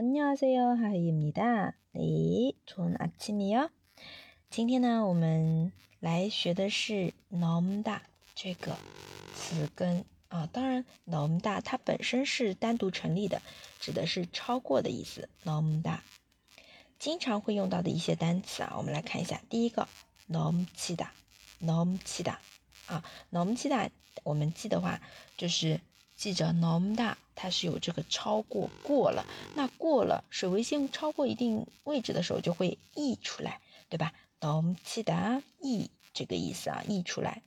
안녕하세요，하이입니 다。 诶，좋은아침이 요。 今天呢，我们来学的是넘다这个词根啊。当然，넘다它本身是单独成立的，指的是超过的意思。넘다经常会用到的一些单词啊，我们来看一下。第一个，넘치 다， 넘치 다。 啊，넘치다，我们记的话就是 记着，nomda 它是有这个超过过了，那过了水位线超过一定位置的时候就会溢出来，对吧？nomchida 溢这个意思啊，溢出来，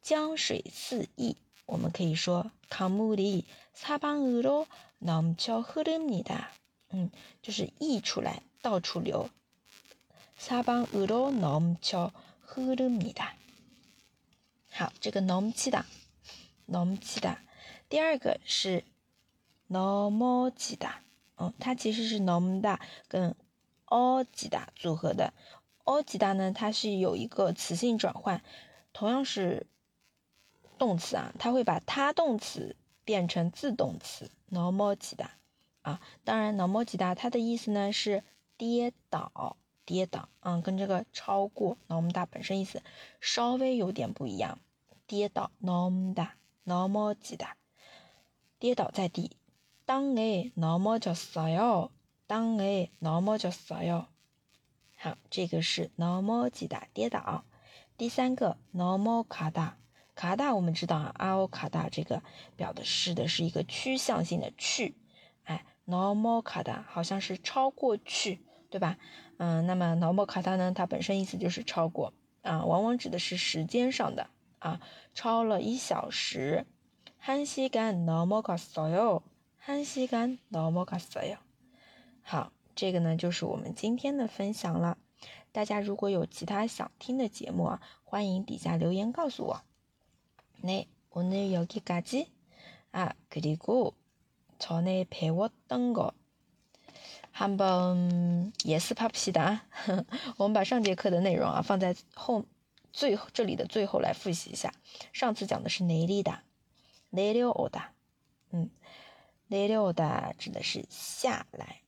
江水四溢，我们可以说 kamuli sabangulo nomcho hulmi da，嗯，就是溢出来，到处流。sabangulo nomcho hulmi da，好，这个 nomchida，nomchida。第二个是 nomo 吉他嗯它其实是 nom da 跟 aug da 组合的。aug da 呢它是有一个词性转换同样是动词啊它会把它动词变成自动词 nomo 吉他啊当然 nomo 吉他它的意思呢是跌倒跌倒啊跟这个超过 nom da 本身意思稍微有点不一样跌倒 nom da nomo 吉他跌倒在地。땅에넘어졌어 요， 땅에넘어졌어 요。 好，这个是넘어지 다， 跌倒。第三个넘어가 다， 가다我们知道啊，아오가다这个表的是的是一个趋向性的去，哎，넘어가다好像是超过去，对吧？嗯，那么넘어가다呢，它本身意思就是超过啊，往往指的是时间上的。啊，超了一小时。 한시간넘어갔어 요。 한시간넘어갔어 요。 好，这个呢就是我们今天的分享了。大家如果有其他想听的节目啊，欢迎底下留言告诉我。네오늘여기까지아그리고전에배웠던거한번예습합시다我们把上节课的内容啊放在后。最后这里的最后来复习一下，上次讲的是내리 다， 내려오 다， 嗯，내려오 다指的是下来，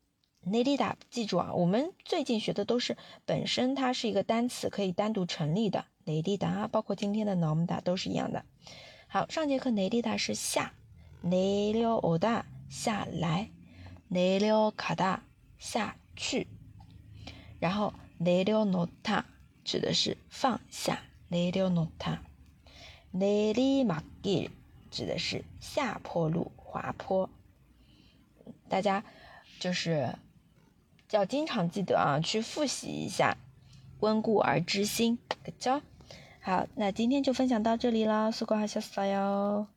내리 다， 记住啊，我们最近学的都是本身它是一个单词，可以单独成立的，내리 다， 包括今天的넘다都是一样的。好，上节课내리다是下，내려오다下来，내려가다下去，然后내려놓 다。 指的是放下，내려놓 다， 내리막 길， 指的是下坡路、滑坡。大家就是要经常记得啊，去复习一下，温故而知新，그죠好，那今天就分享到这里了，수고하셨어 요。